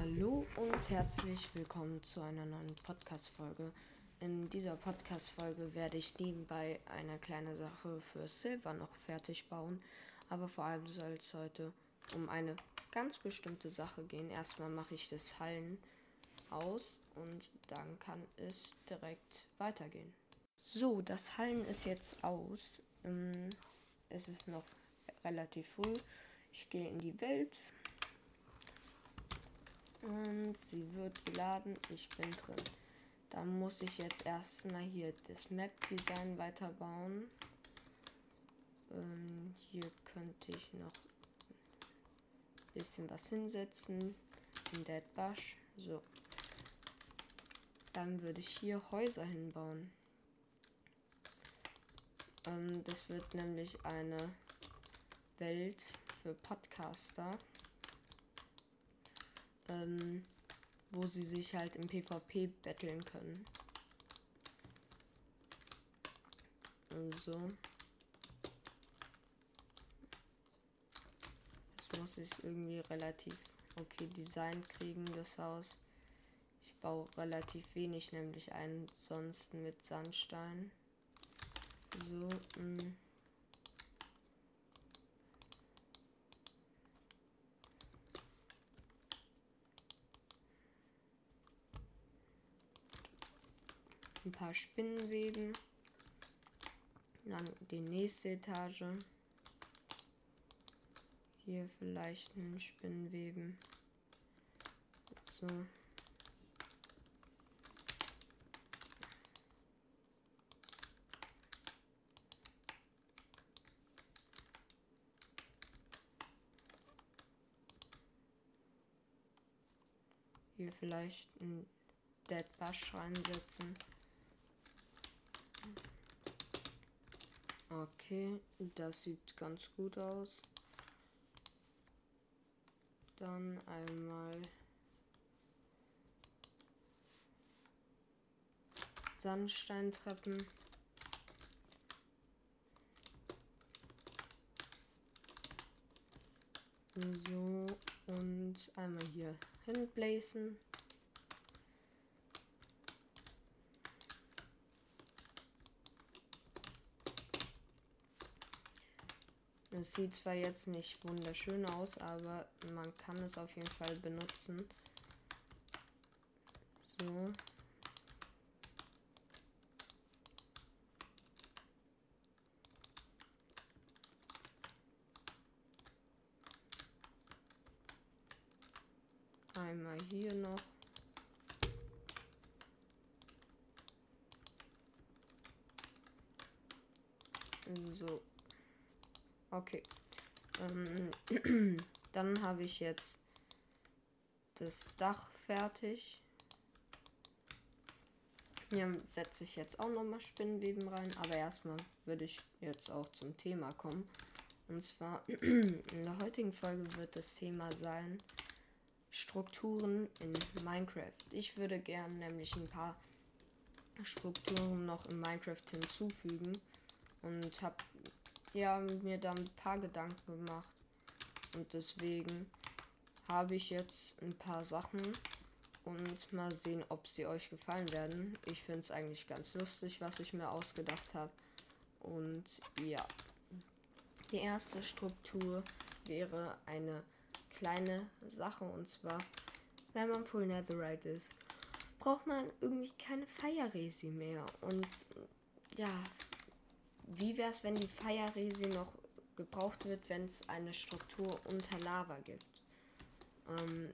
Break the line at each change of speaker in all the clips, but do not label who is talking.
Hallo und herzlich willkommen zu einer neuen Podcast-Folge. In dieser Podcast-Folge werde ich nebenbei eine kleine Sache für Silver noch fertig bauen, aber vor allem soll es heute um eine ganz bestimmte Sache gehen. Erstmal mache ich das Hallen aus und dann kann es direkt weitergehen. So, das Hallen ist jetzt aus. Ähm, es ist noch relativ früh. Ich gehe in die Welt. Und sie wird geladen. Ich bin drin. Dann muss ich jetzt erstmal hier das Map-Design weiterbauen. Ähm, hier könnte ich noch ein bisschen was hinsetzen. In Dead Bush. So. Dann würde ich hier Häuser hinbauen. Ähm, das wird nämlich eine Welt für Podcaster ähm, wo sie sich halt im PvP betteln können. Also. Das muss ich irgendwie relativ okay Design kriegen, das Haus. Ich baue relativ wenig, nämlich ansonsten mit Sandstein. So, mh. Ein paar Spinnenweben. Dann die nächste Etage. Hier vielleicht ein Spinnenweben. So. Hier vielleicht ein Dead Bush reinsetzen. Okay, das sieht ganz gut aus. Dann einmal Sandsteintreppen. So, und einmal hier hinblasen. Es sieht zwar jetzt nicht wunderschön aus, aber man kann es auf jeden Fall benutzen. So. Einmal hier noch. So. Okay. Ähm, dann habe ich jetzt das Dach fertig. Hier setze ich jetzt auch nochmal Spinnenweben rein, aber erstmal würde ich jetzt auch zum Thema kommen. Und zwar in der heutigen Folge wird das Thema sein Strukturen in Minecraft. Ich würde gerne nämlich ein paar Strukturen noch in Minecraft hinzufügen und habe ja mir da ein paar Gedanken gemacht. Und deswegen habe ich jetzt ein paar Sachen und mal sehen, ob sie euch gefallen werden. Ich finde es eigentlich ganz lustig, was ich mir ausgedacht habe. Und ja, die erste Struktur wäre eine kleine Sache und zwar, wenn man Full Netherite ist, braucht man irgendwie keine Feierresi mehr. Und ja, wie wäre es, wenn die Feierresi noch gebraucht wird, wenn es eine Struktur unter Lava gibt? Ähm,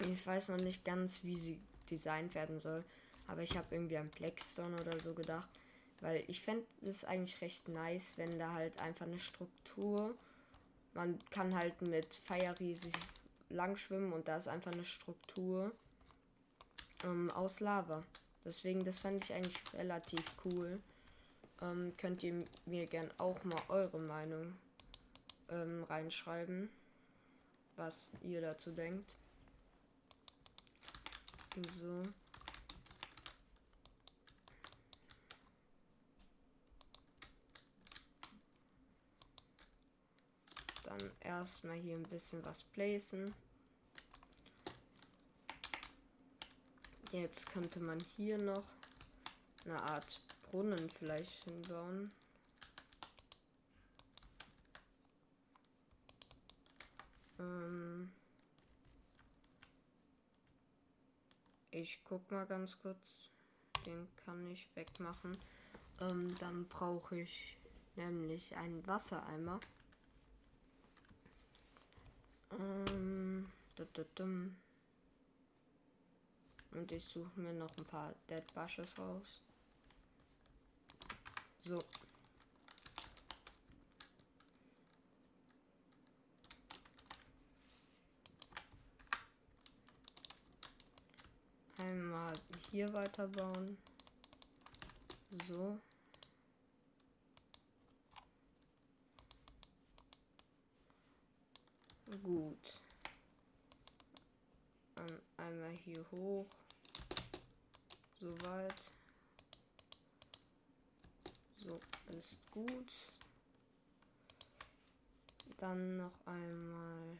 ich weiß noch nicht ganz, wie sie designt werden soll, aber ich habe irgendwie an Blackstone oder so gedacht, weil ich fände es eigentlich recht nice, wenn da halt einfach eine Struktur, man kann halt mit Feierresi lang schwimmen und da ist einfach eine Struktur ähm, aus Lava. Deswegen, das fände ich eigentlich relativ cool ähm, könnt ihr mir gern auch mal eure Meinung ähm, reinschreiben, was ihr dazu denkt. So. Dann erstmal hier ein bisschen was placen. Jetzt könnte man hier noch eine Art Brunnen vielleicht hinbauen. Ähm ich guck mal ganz kurz. Den kann ich wegmachen. Ähm, dann brauche ich nämlich einen Wassereimer. Ähm, und ich suche mir noch ein paar Dead Bushes raus. So. Einmal hier weiterbauen. So. Gut. Einmal hier hoch. Soweit. So, ist gut. Dann noch einmal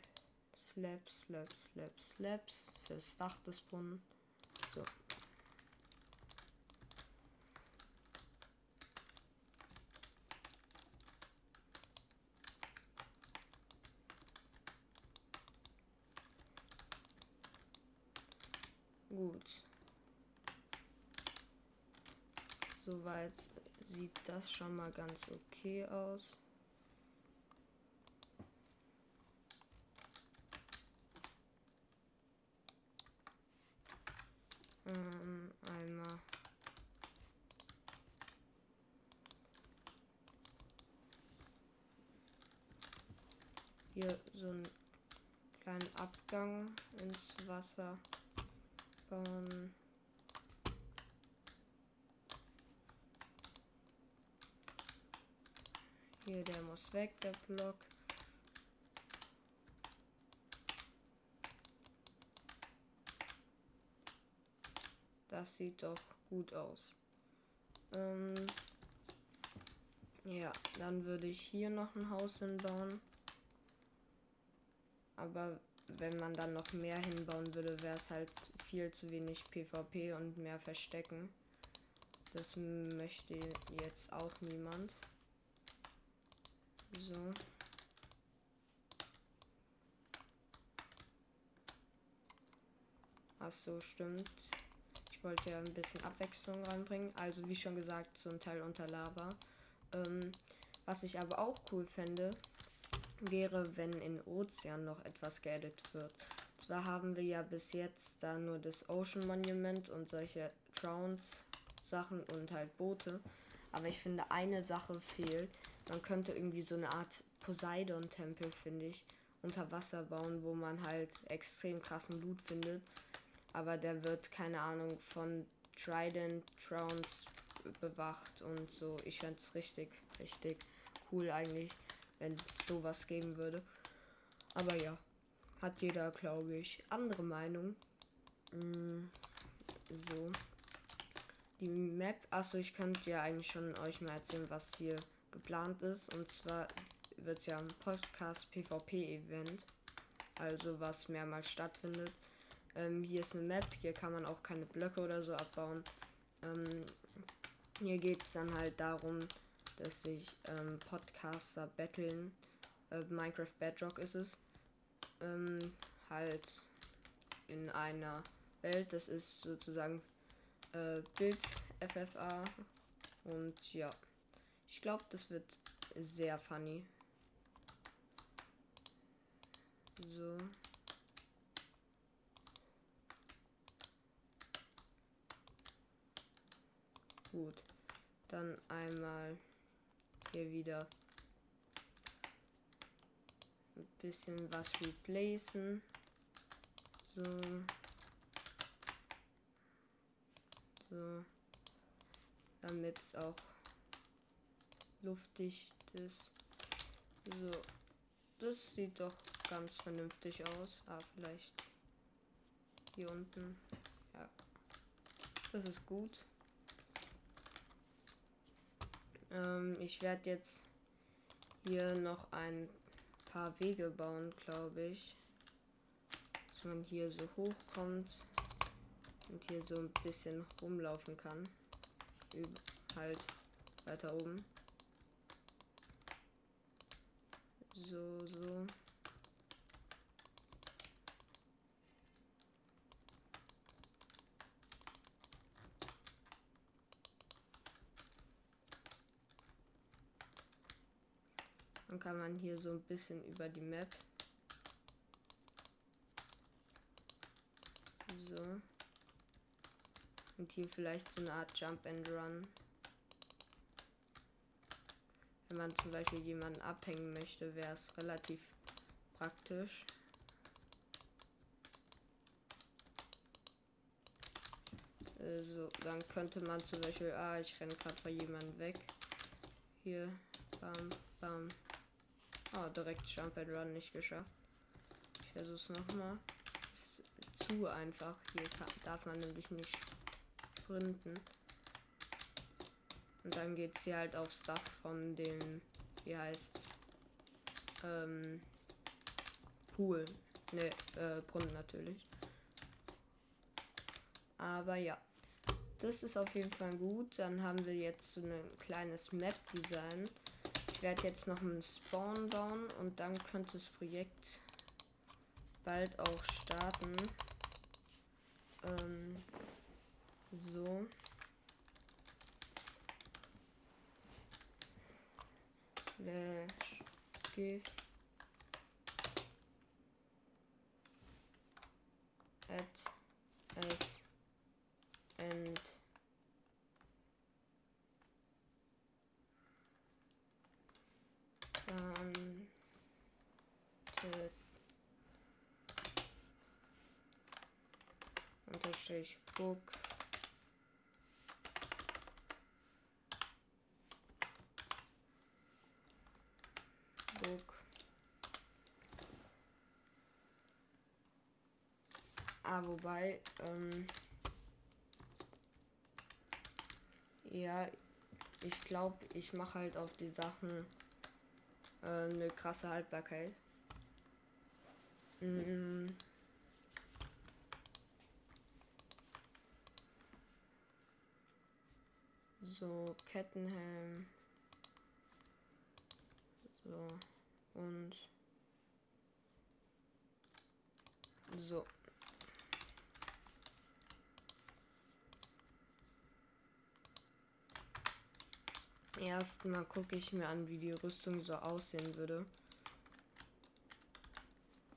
Slaps, Slaps, Slaps, Slaps fürs Dach des Brunnen. So. Gut. Soweit sieht das schon mal ganz okay aus. Ähm, einmal. Hier so einen kleinen Abgang ins Wasser bauen. Hier, der muss weg, der Block. Das sieht doch gut aus. Ähm ja, dann würde ich hier noch ein Haus hinbauen. Aber wenn man dann noch mehr hinbauen würde, wäre es halt viel zu wenig PvP und mehr Verstecken. Das möchte jetzt auch niemand. So. Ach so, stimmt. Ich wollte ja ein bisschen Abwechslung reinbringen. Also wie schon gesagt, so ein Teil unter Lava. Ähm, was ich aber auch cool fände, wäre, wenn in Ozean noch etwas geaddet wird. Zwar haben wir ja bis jetzt da nur das Ocean Monument und solche Trowns Sachen und halt Boote. Aber ich finde, eine Sache fehlt. Man könnte irgendwie so eine Art Poseidon-Tempel, finde ich, unter Wasser bauen, wo man halt extrem krassen Loot findet. Aber der wird, keine Ahnung, von Trident Trowns bewacht und so. Ich fände es richtig, richtig cool eigentlich, wenn es sowas geben würde. Aber ja hat jeder, glaube ich, andere Meinung. Mm, so. Die Map, achso, ich könnte ja eigentlich schon euch mal erzählen, was hier geplant ist. Und zwar wird es ja ein Podcast PvP-Event. Also was mehrmals stattfindet. Ähm, hier ist eine Map, hier kann man auch keine Blöcke oder so abbauen. Ähm, hier geht es dann halt darum, dass sich ähm, Podcaster betteln. Äh, Minecraft Bedrock ist es ähm, halt in einer Welt. Das ist sozusagen äh, Bild FFA. Und ja, ich glaube, das wird sehr funny. So. Gut. Dann einmal hier wieder ein bisschen was replacen. So. So. Damit es auch luftdicht ist. So. Das sieht doch ganz vernünftig aus. Ah, vielleicht hier unten. Ja. Das ist gut. Ähm, ich werde jetzt hier noch ein paar Wege bauen, glaube ich. Dass man hier so hochkommt. Und hier so ein bisschen rumlaufen kann. Üb halt weiter oben. So, so. Dann kann man hier so ein bisschen über die Map. So. Und hier vielleicht so eine Art Jump and Run. Wenn man zum Beispiel jemanden abhängen möchte, wäre es relativ praktisch. Also, dann könnte man zum Beispiel, ah, ich renne gerade vor jemandem weg. Hier, bam, bam. Ah, direkt Jump and Run nicht geschafft. Ich versuche es nochmal. Ist zu einfach. Hier kann, darf man nämlich nicht sprinten. Und dann geht sie halt aufs Dach von dem, wie heißt ähm, Pool. Ne, äh, Brunnen natürlich. Aber ja. Das ist auf jeden Fall gut. Dann haben wir jetzt so ein kleines Map-Design. Ich werde jetzt noch einen Spawn bauen und dann könnte das Projekt bald auch starten. Ähm, so. Slash give at s and um, to unterstrich book book wobei ähm, ja ich glaube ich mache halt auf die Sachen äh, eine krasse Haltbarkeit. Mm. So, Kettenhelm. So, und so. Erstmal gucke ich mir an, wie die Rüstung so aussehen würde.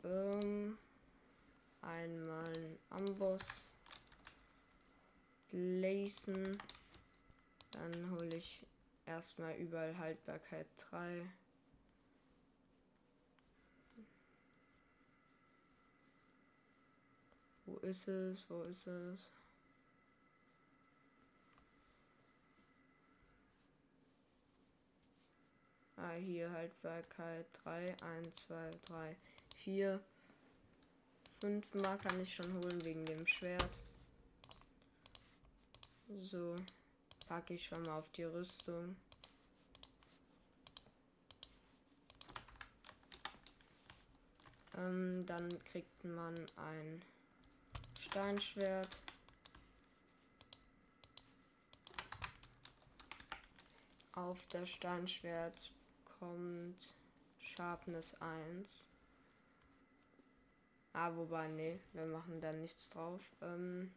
Ähm, einmal ein Amboss. Lacen. Dann hole ich erstmal überall Haltbarkeit 3. Wo ist es? Wo ist es? Ah, hier Haltbarkeit 3, 1, 2, 3, 4. 5 Mal kann ich schon holen wegen dem Schwert. So, packe ich schon mal auf die Rüstung. Ähm, dann kriegt man ein Steinschwert. Auf das Steinschwert kommt Sharpness 1. Ah, wobei, nee, wir machen da nichts drauf. Ähm,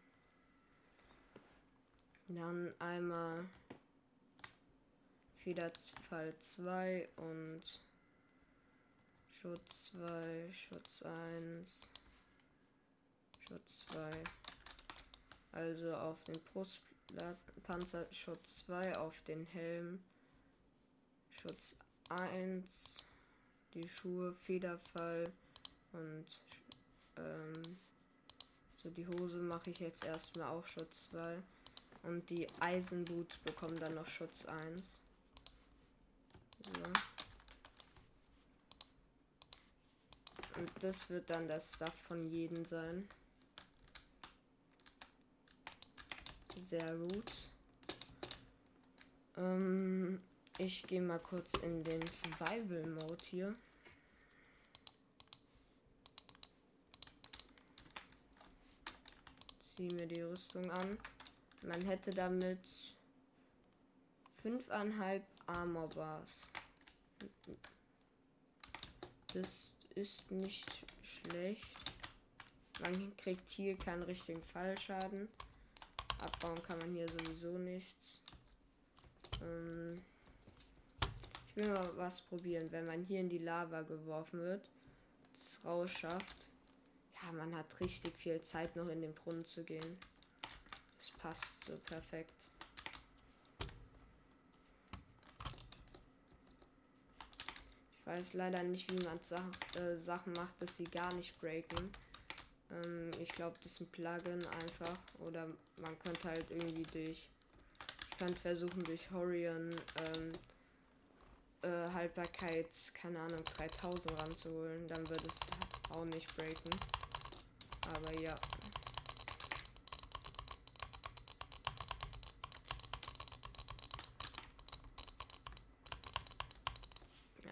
dann einmal Federfall 2 und Schutz 2, Schutz 1, Schutz 2. Also auf den Brustpanzer Schutz 2, auf den Helm Schutz 1, die Schuhe, Federfall und ähm, so die Hose mache ich jetzt erstmal auch Schutz 2. Und die Eisenboots bekommen dann noch Schutz 1. So. Und das wird dann das Stuff von jedem sein. Sehr gut. Ähm, ich gehe mal kurz in den Survival Mode hier. ziehe mir die Rüstung an. Man hätte damit 5,5 Armor Bars. Das ist nicht schlecht. Man kriegt hier keinen richtigen Fallschaden. Abbauen kann man hier sowieso nichts. Ähm ich will mal was probieren. Wenn man hier in die Lava geworfen wird, das rausschafft. Ja, man hat richtig viel Zeit noch in den Brunnen zu gehen. Das passt so perfekt. Ich weiß leider nicht, wie man Sach äh, Sachen macht, dass sie gar nicht breaken. Ähm, ich glaube, das ist ein Plugin einfach. Oder man könnte halt irgendwie durch. Ich könnte versuchen, durch Horion ähm, äh, Haltbarkeit, keine Ahnung, 3000 ranzuholen. Dann wird es auch nicht breaken. Aber ja.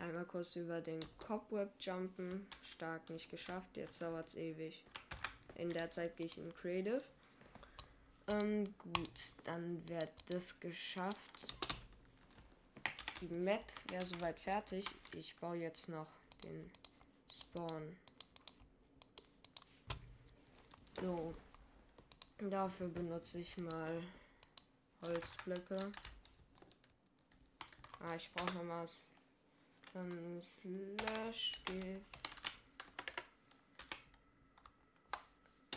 Einmal kurz über den Cobweb jumpen. Stark nicht geschafft. Jetzt dauert es ewig. In der Zeit gehe ich in Creative. Ähm, gut, dann wird das geschafft. Die Map wäre soweit fertig. Ich baue jetzt noch den Spawn. So. Dafür benutze ich mal Holzblöcke. Ah, ich brauche noch was. Ähm, slash give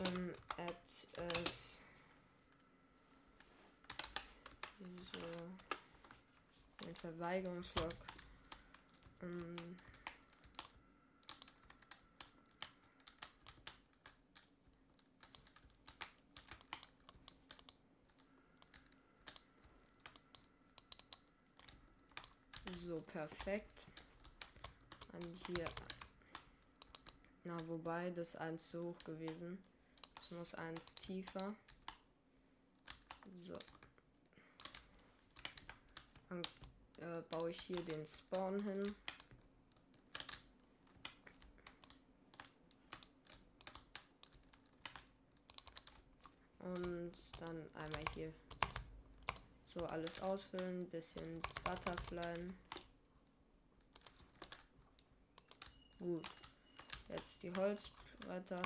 ähm, add as so ein Verweigerungslog. Ähm, So, perfekt. An hier. Na, wobei, das eins zu hoch gewesen. Es muss eins tiefer. So. Dann äh, baue ich hier den Spawn hin. Und dann einmal hier so alles ausfüllen, bisschen Butterfly. Gut. Jetzt die Holzbretter.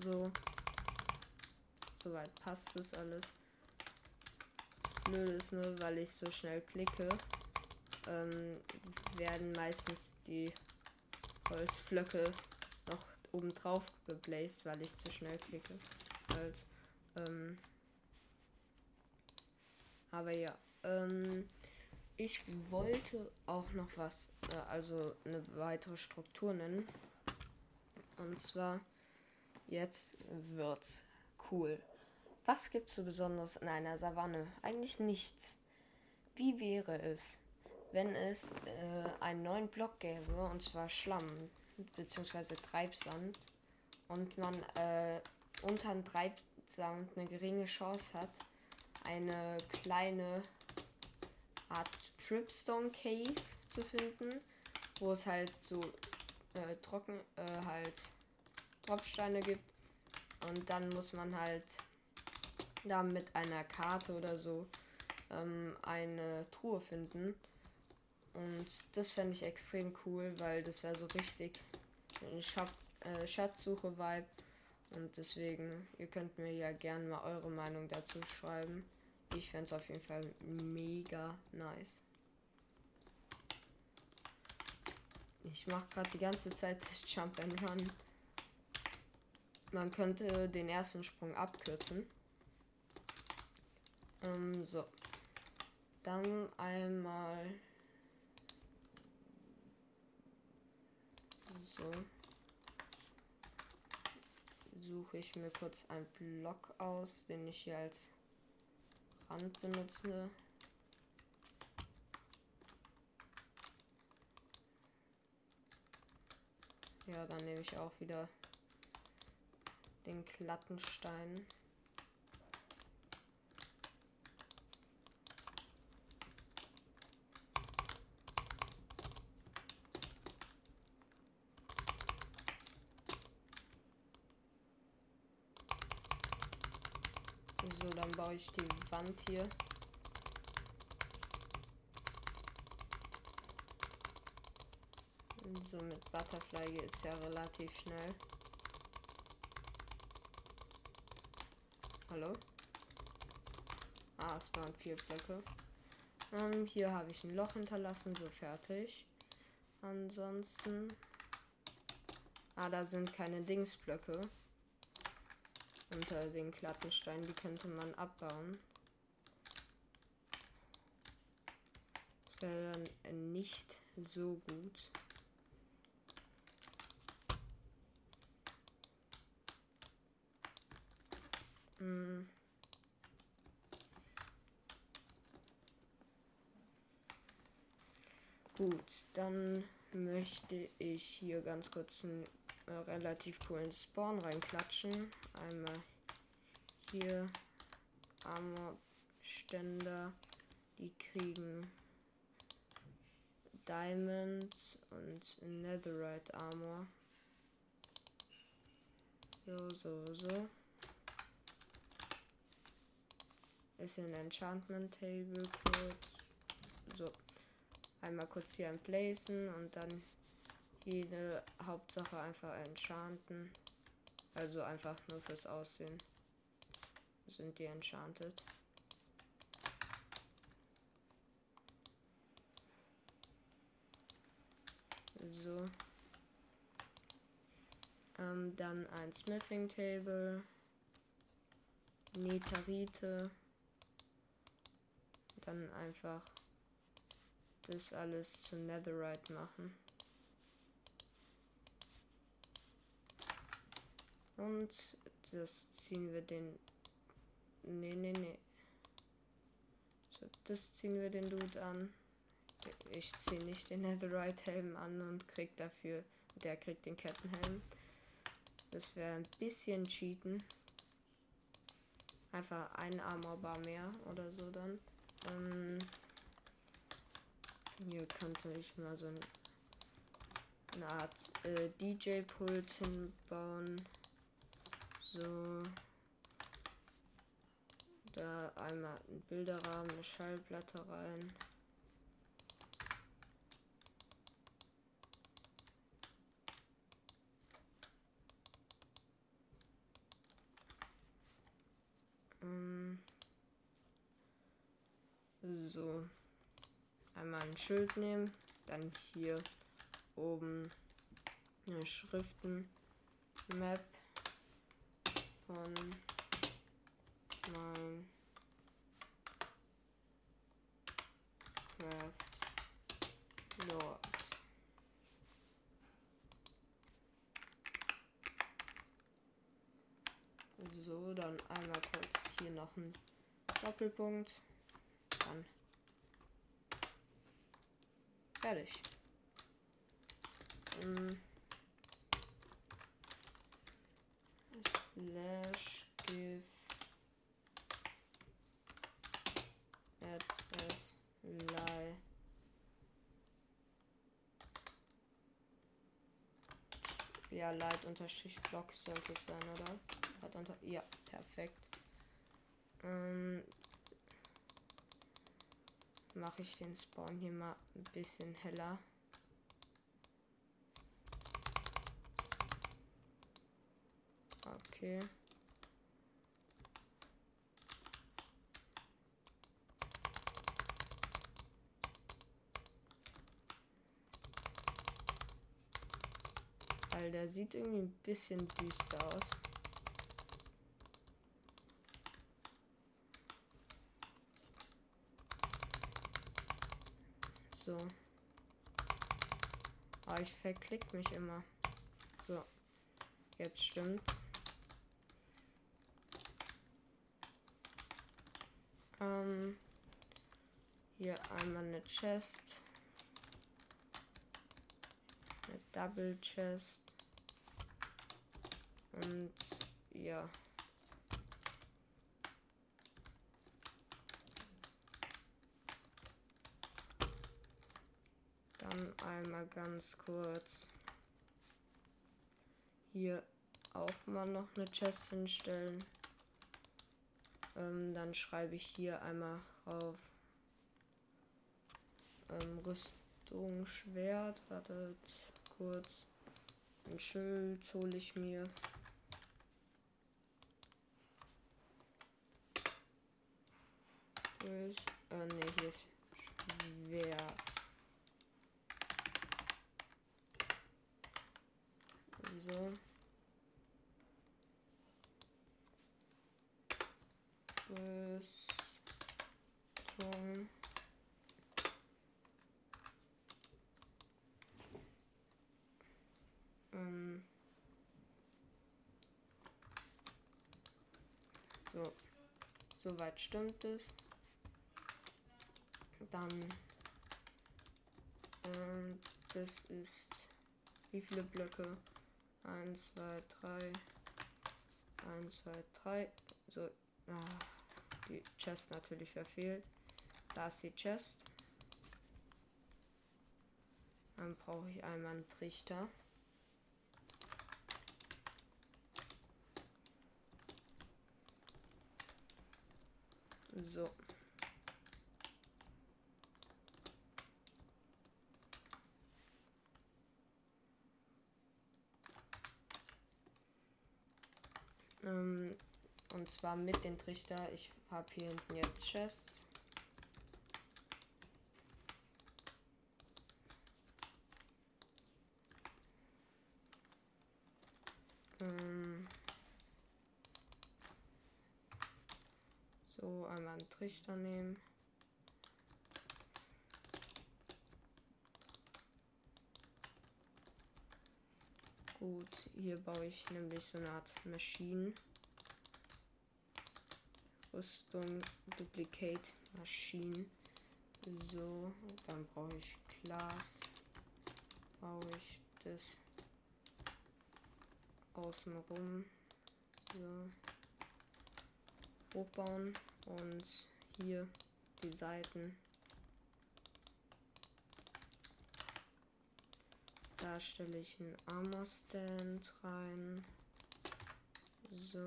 So. Soweit passt das alles. Das Blöde ist nur, weil ich so schnell klicke, ähm, werden meistens die Holzblöcke noch oben drauf gebläst, weil ich zu schnell klicke. Als, ähm, aber ja. Ähm, ich wollte auch noch was, äh, also eine weitere Struktur nennen. Und zwar, jetzt wird's cool. Was gibt's so Besonderes in einer Savanne? Eigentlich nichts. Wie wäre es, wenn es äh, einen neuen Block gäbe, und zwar Schlamm bzw. Treibsand, und man äh, unter dem Treibsand eine geringe Chance hat, eine kleine Art Tripstone Cave zu finden, wo es halt so äh, trocken äh, halt Tropfsteine gibt und dann muss man halt da mit einer Karte oder so ähm, eine Truhe finden und das fände ich extrem cool, weil das wäre so richtig ein Schat äh, Schatzsuche-Vibe und deswegen, ihr könnt mir ja gerne mal eure Meinung dazu schreiben. Ich fände es auf jeden Fall mega nice. Ich mache gerade die ganze Zeit das Jump and Run. Man könnte den ersten Sprung abkürzen. Ähm, so. Dann einmal. So. Suche ich mir kurz einen Block aus, den ich hier als Rand benutze. Ja, dann nehme ich auch wieder den Klattenstein. So, ich die Wand hier. So, mit Butterfly geht es ja relativ schnell. Hallo? Ah, es waren vier Blöcke. Ähm, hier habe ich ein Loch hinterlassen, so fertig. Ansonsten. Ah, da sind keine Dingsblöcke. Unter den Klattensteinen, die könnte man abbauen. Das wäre dann nicht so gut. Hm. Gut, dann möchte ich hier ganz kurz einen äh, relativ coolen Spawn reinklatschen. Einmal hier Armorständer, die kriegen Diamonds und Netherite Armor. So, so, so. Ist ein Enchantment Table kurz. So. Einmal kurz hier Placen und dann jede Hauptsache einfach enchanten. Also einfach nur fürs Aussehen. Sind die enchanted. So. Ähm, dann ein Smithing Table. Netarite. Dann einfach das alles zu Netherite machen. Und das ziehen wir den. Nee, nee, nee. So, das ziehen wir den Dude an. Ich ziehe nicht den Netherite-Helm an und krieg dafür. Der kriegt den Kettenhelm. Das wäre ein bisschen cheaten. Einfach ein Armorbar mehr oder so dann. Ähm, hier könnte ich mal so ein, eine Art äh, DJ-Pult hinbauen. So. Da einmal ein Bilderrahmen, eine Schallplatte rein. Ähm. So einmal ein Schild nehmen, dann hier oben eine Schriften Map von mein Craft Lords. So, dann einmal kurz hier noch ein Doppelpunkt. Dann Fertig. Ähm. Slash give address lie ja light unterstrich block sollte es sein oder ja perfekt ähm, mache ich den Spawn hier mal ein bisschen heller. Okay. Weil der sieht irgendwie ein bisschen düster aus. So. Aber ich verklick mich immer. So. Jetzt stimmt's. Ähm, hier einmal eine Chest. Eine Double Chest. Und ja. Dann einmal ganz kurz hier auch mal noch eine Chest hinstellen. Ähm, dann schreibe ich hier einmal auf ähm, Rüstung, Schwert. Wartet kurz. Ein Schild hole ich mir. Ist, äh, ne, hier ist Schwert. So. Rüstung. Ähm. So. Soweit stimmt es. Dann. Ähm, das ist. Wie viele Blöcke? 1, 2, 3. 1, 2, 3. So. Ah, die Chest natürlich verfehlt. Da ist die Chest. Dann brauche ich einmal einen Trichter. So. Ähm, und zwar mit den Trichter. Ich habe hier hinten jetzt Chests. Ähm, so, einmal einen Trichter nehmen. Gut, hier baue ich nämlich so eine Art Maschinen. Rüstung, Duplicate, Maschinen. So, dann brauche ich Glas. Baue ich das außenrum. So. Hochbauen und hier die Seiten. Da stelle ich einen Armor Stand rein. So.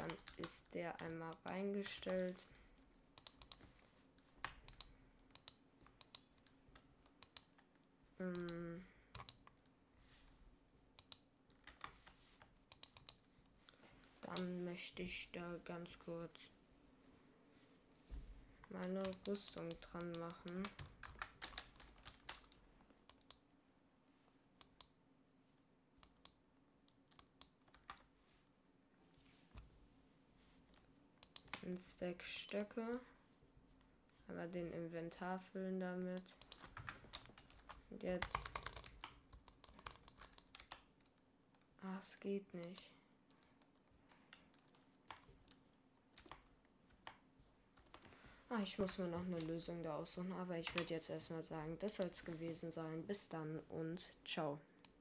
Dann ist der einmal reingestellt. Ähm Dann möchte ich da ganz kurz meine Rüstung dran machen. Ein Stack Stöcke. Aber den Inventar füllen damit. Und jetzt. Ah, es geht nicht. Ah, ich muss mir noch eine Lösung da aussuchen, aber ich würde jetzt erstmal sagen, das soll es gewesen sein. Bis dann und ciao.